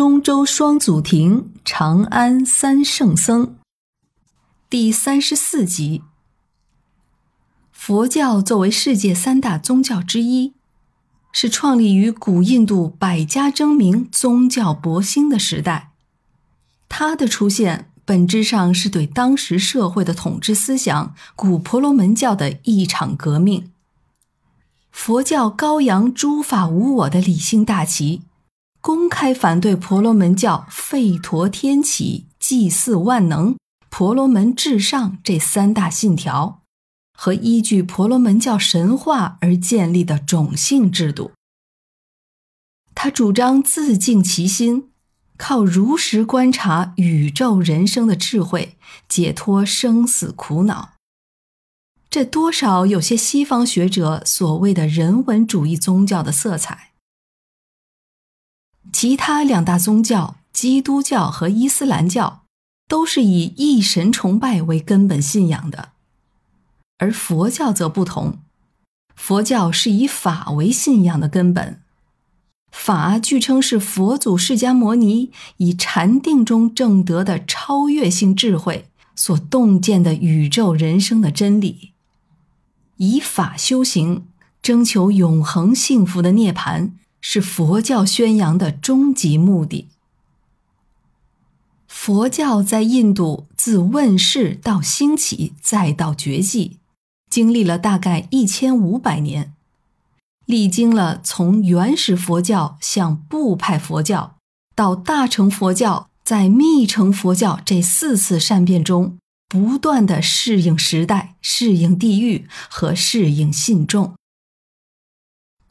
中州双祖庭，长安三圣僧。第三十四集。佛教作为世界三大宗教之一，是创立于古印度百家争鸣、宗教勃兴的时代。它的出现本质上是对当时社会的统治思想——古婆罗门教的一场革命。佛教高扬诸法无我的理性大旗。公开反对婆罗门教吠陀天启、祭祀万能、婆罗门至上这三大信条，和依据婆罗门教神话而建立的种姓制度。他主张自净其心，靠如实观察宇宙人生的智慧，解脱生死苦恼。这多少有些西方学者所谓的人文主义宗教的色彩。其他两大宗教，基督教和伊斯兰教，都是以一神崇拜为根本信仰的，而佛教则不同。佛教是以法为信仰的根本，法据称是佛祖释迦牟尼以禅定中证得的超越性智慧所洞见的宇宙人生的真理，以法修行，征求永恒幸福的涅槃。是佛教宣扬的终极目的。佛教在印度自问世到兴起再到绝迹，经历了大概一千五百年，历经了从原始佛教向部派佛教到大乘佛教，在密乘佛教这四次善变中，不断的适应时代、适应地域和适应信众。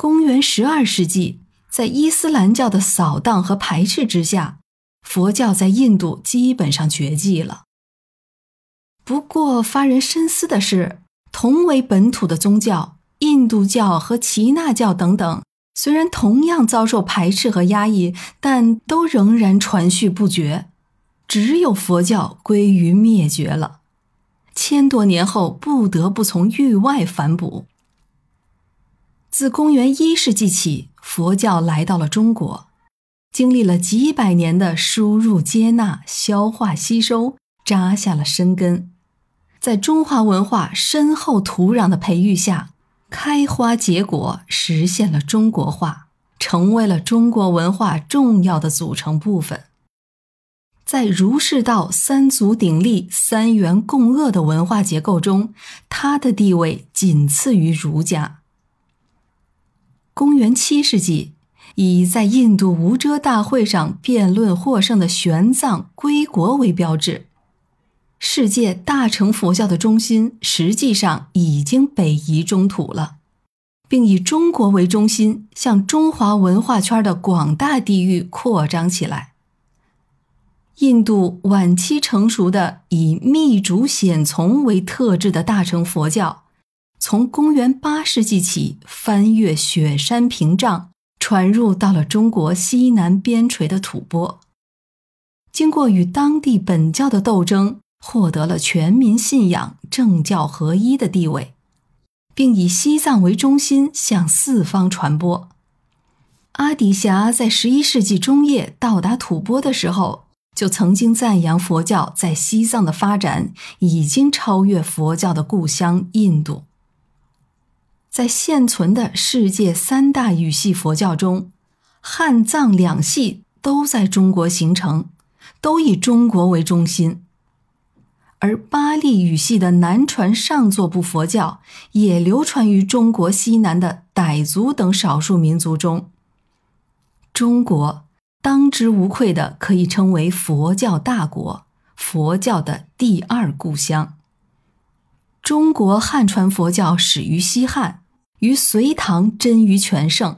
公元十二世纪，在伊斯兰教的扫荡和排斥之下，佛教在印度基本上绝迹了。不过，发人深思的是，同为本土的宗教，印度教和耆那教等等，虽然同样遭受排斥和压抑，但都仍然传续不绝。只有佛教归于灭绝了，千多年后不得不从域外反哺。自公元一世纪起，佛教来到了中国，经历了几百年的输入、接纳、消化、吸收，扎下了深根，在中华文化深厚土壤的培育下，开花结果，实现了中国化，成为了中国文化重要的组成部分。在儒释道三足鼎立、三元共轭的文化结构中，它的地位仅次于儒家。公元七世纪，以在印度无遮大会上辩论获胜的玄奘归国为标志，世界大乘佛教的中心实际上已经北移中土了，并以中国为中心向中华文化圈的广大地域扩张起来。印度晚期成熟的以密主显从为特质的大乘佛教。从公元八世纪起，翻越雪山屏障，传入到了中国西南边陲的吐蕃。经过与当地本教的斗争，获得了全民信仰、政教合一的地位，并以西藏为中心向四方传播。阿底峡在十一世纪中叶到达吐蕃的时候，就曾经赞扬佛教在西藏的发展已经超越佛教的故乡印度。在现存的世界三大语系佛教中，汉藏两系都在中国形成，都以中国为中心。而巴利语系的南传上座部佛教也流传于中国西南的傣族等少数民族中。中国当之无愧的可以称为佛教大国，佛教的第二故乡。中国汉传佛教始于西汉。于隋唐臻于全盛，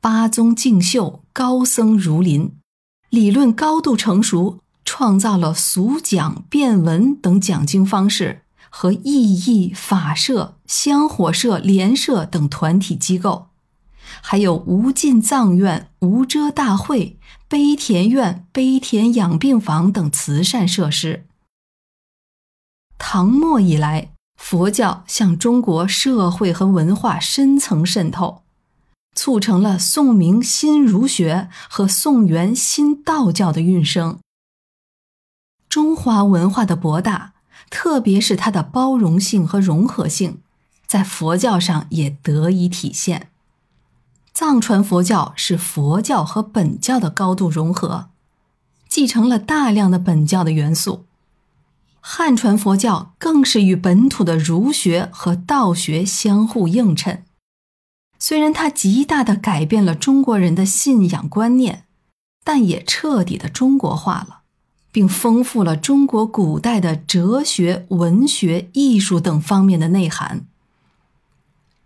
八宗竞秀，高僧如林，理论高度成熟，创造了俗讲、辩文等讲经方式和意义法社、香火社、莲社等团体机构，还有无尽藏院、无遮大会、悲田院、悲田养病房等慈善设施。唐末以来。佛教向中国社会和文化深层渗透，促成了宋明新儒学和宋元新道教的运生。中华文化的博大，特别是它的包容性和融合性，在佛教上也得以体现。藏传佛教是佛教和本教的高度融合，继承了大量的本教的元素。汉传佛教更是与本土的儒学和道学相互映衬。虽然它极大的改变了中国人的信仰观念，但也彻底的中国化了，并丰富了中国古代的哲学、文学、艺术等方面的内涵。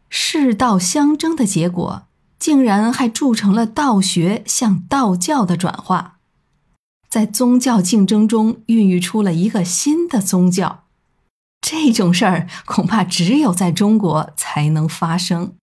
世道相争的结果，竟然还铸成了道学向道教的转化，在宗教竞争中孕育出了一个新的宗教。这种事儿恐怕只有在中国才能发生。